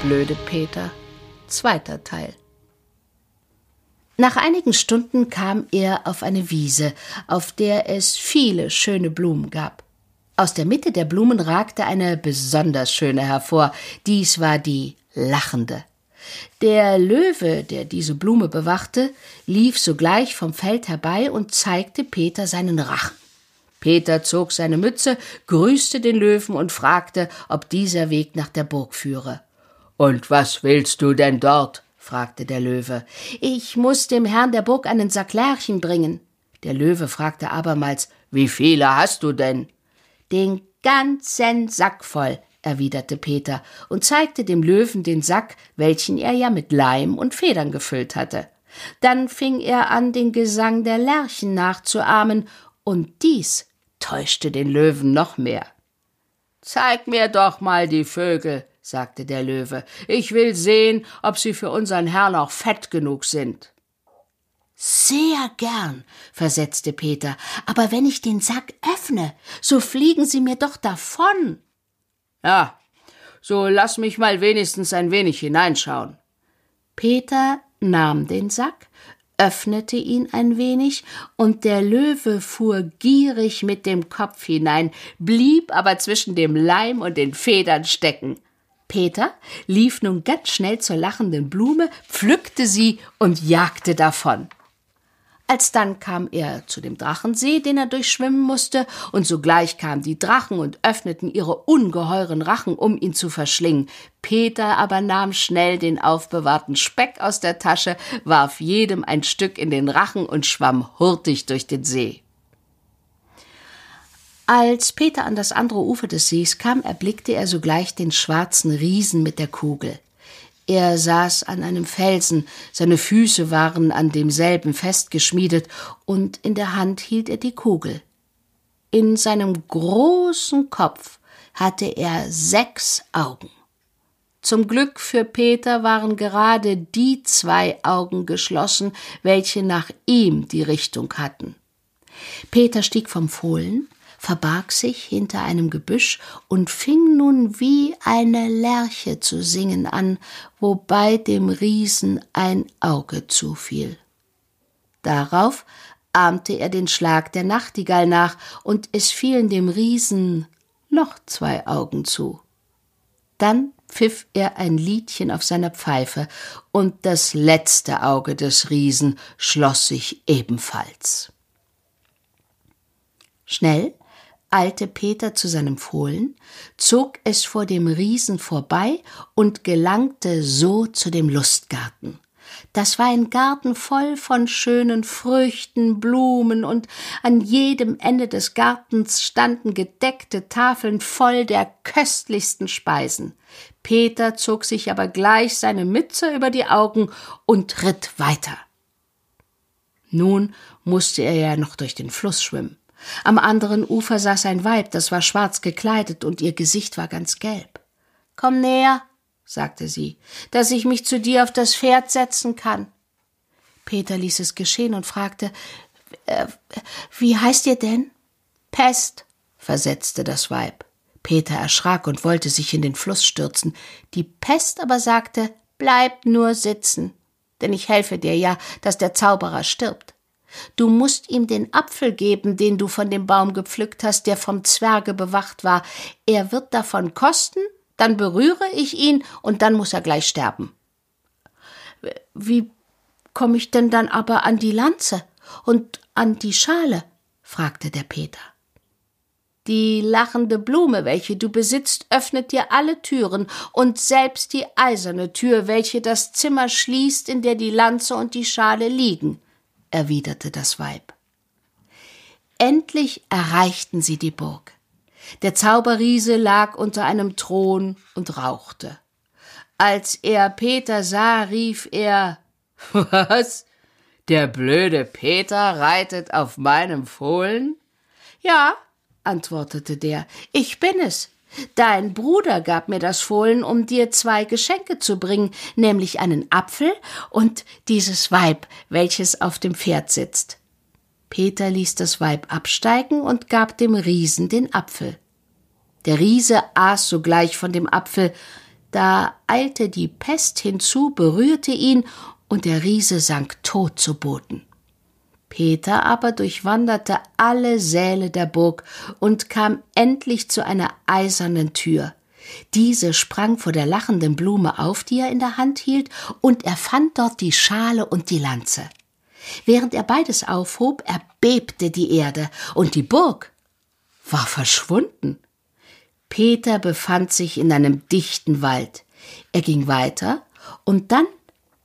blöde Peter. Zweiter Teil. Nach einigen Stunden kam er auf eine Wiese, auf der es viele schöne Blumen gab. Aus der Mitte der Blumen ragte eine besonders schöne hervor. Dies war die lachende. Der Löwe, der diese Blume bewachte, lief sogleich vom Feld herbei und zeigte Peter seinen Rachen. Peter zog seine Mütze, grüßte den Löwen und fragte, ob dieser Weg nach der Burg führe. Und was willst du denn dort? fragte der Löwe. Ich muss dem Herrn der Burg einen Sack Lärchen bringen. Der Löwe fragte abermals, wie viele hast du denn? Den ganzen Sack voll, erwiderte Peter und zeigte dem Löwen den Sack, welchen er ja mit Leim und Federn gefüllt hatte. Dann fing er an, den Gesang der Lerchen nachzuahmen, und dies täuschte den Löwen noch mehr. Zeig mir doch mal die Vögel, sagte der Löwe. Ich will sehen, ob sie für unseren Herrn auch fett genug sind. Sehr gern, versetzte Peter, aber wenn ich den Sack öffne, so fliegen sie mir doch davon. Ja, so lass mich mal wenigstens ein wenig hineinschauen. Peter nahm den Sack, öffnete ihn ein wenig, und der Löwe fuhr gierig mit dem Kopf hinein, blieb aber zwischen dem Leim und den Federn stecken. Peter lief nun ganz schnell zur lachenden Blume, pflückte sie und jagte davon. Alsdann kam er zu dem Drachensee, den er durchschwimmen musste, und sogleich kamen die Drachen und öffneten ihre ungeheuren Rachen, um ihn zu verschlingen. Peter aber nahm schnell den aufbewahrten Speck aus der Tasche, warf jedem ein Stück in den Rachen und schwamm hurtig durch den See. Als Peter an das andere Ufer des Sees kam, erblickte er sogleich den schwarzen Riesen mit der Kugel. Er saß an einem Felsen, seine Füße waren an demselben festgeschmiedet, und in der Hand hielt er die Kugel. In seinem großen Kopf hatte er sechs Augen. Zum Glück für Peter waren gerade die zwei Augen geschlossen, welche nach ihm die Richtung hatten. Peter stieg vom Fohlen, verbarg sich hinter einem Gebüsch und fing nun wie eine Lerche zu singen an, wobei dem Riesen ein Auge zufiel. Darauf ahmte er den Schlag der Nachtigall nach, und es fielen dem Riesen noch zwei Augen zu. Dann pfiff er ein Liedchen auf seiner Pfeife, und das letzte Auge des Riesen schloss sich ebenfalls. Schnell eilte Peter zu seinem Fohlen, zog es vor dem Riesen vorbei und gelangte so zu dem Lustgarten. Das war ein Garten voll von schönen Früchten, Blumen, und an jedem Ende des Gartens standen gedeckte Tafeln voll der köstlichsten Speisen. Peter zog sich aber gleich seine Mütze über die Augen und ritt weiter. Nun musste er ja noch durch den Fluss schwimmen. Am anderen Ufer saß ein Weib, das war schwarz gekleidet und ihr Gesicht war ganz gelb. Komm näher, sagte sie, dass ich mich zu dir auf das Pferd setzen kann. Peter ließ es geschehen und fragte, äh, wie heißt ihr denn? Pest, versetzte das Weib. Peter erschrak und wollte sich in den Fluss stürzen. Die Pest aber sagte, bleib nur sitzen, denn ich helfe dir ja, dass der Zauberer stirbt. Du musst ihm den Apfel geben, den du von dem Baum gepflückt hast, der vom Zwerge bewacht war. Er wird davon kosten, dann berühre ich ihn, und dann muss er gleich sterben. Wie komme ich denn dann aber an die Lanze und an die Schale? fragte der Peter. Die lachende Blume, welche du besitzt, öffnet dir alle Türen und selbst die eiserne Tür, welche das Zimmer schließt, in der die Lanze und die Schale liegen erwiderte das Weib. Endlich erreichten sie die Burg. Der Zauberriese lag unter einem Thron und rauchte. Als er Peter sah, rief er Was? Der blöde Peter reitet auf meinem Fohlen? Ja, antwortete der, ich bin es. Dein Bruder gab mir das Fohlen, um dir zwei Geschenke zu bringen, nämlich einen Apfel und dieses Weib, welches auf dem Pferd sitzt. Peter ließ das Weib absteigen und gab dem Riesen den Apfel. Der Riese aß sogleich von dem Apfel, Da eilte die Pest hinzu, berührte ihn, und der Riese sank tot zu Boden. Peter aber durchwanderte alle Säle der Burg und kam endlich zu einer eisernen Tür. Diese sprang vor der lachenden Blume auf, die er in der Hand hielt, und er fand dort die Schale und die Lanze. Während er beides aufhob, erbebte die Erde, und die Burg war verschwunden. Peter befand sich in einem dichten Wald. Er ging weiter, und dann,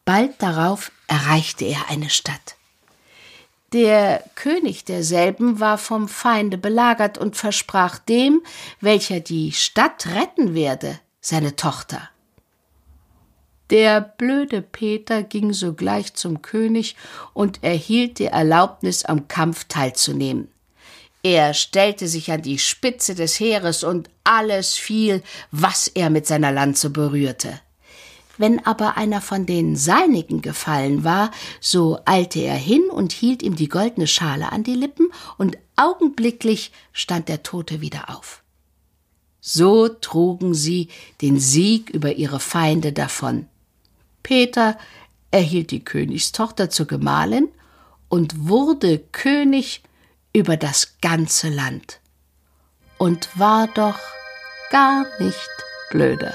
bald darauf, erreichte er eine Stadt. Der König derselben war vom Feinde belagert und versprach dem, welcher die Stadt retten werde, seine Tochter. Der blöde Peter ging sogleich zum König und erhielt die Erlaubnis, am Kampf teilzunehmen. Er stellte sich an die Spitze des Heeres und alles fiel, was er mit seiner Lanze berührte. Wenn aber einer von den Seinigen gefallen war, so eilte er hin und hielt ihm die goldene Schale an die Lippen, und augenblicklich stand der Tote wieder auf. So trugen sie den Sieg über ihre Feinde davon. Peter erhielt die Königstochter zur Gemahlin und wurde König über das ganze Land und war doch gar nicht blöde.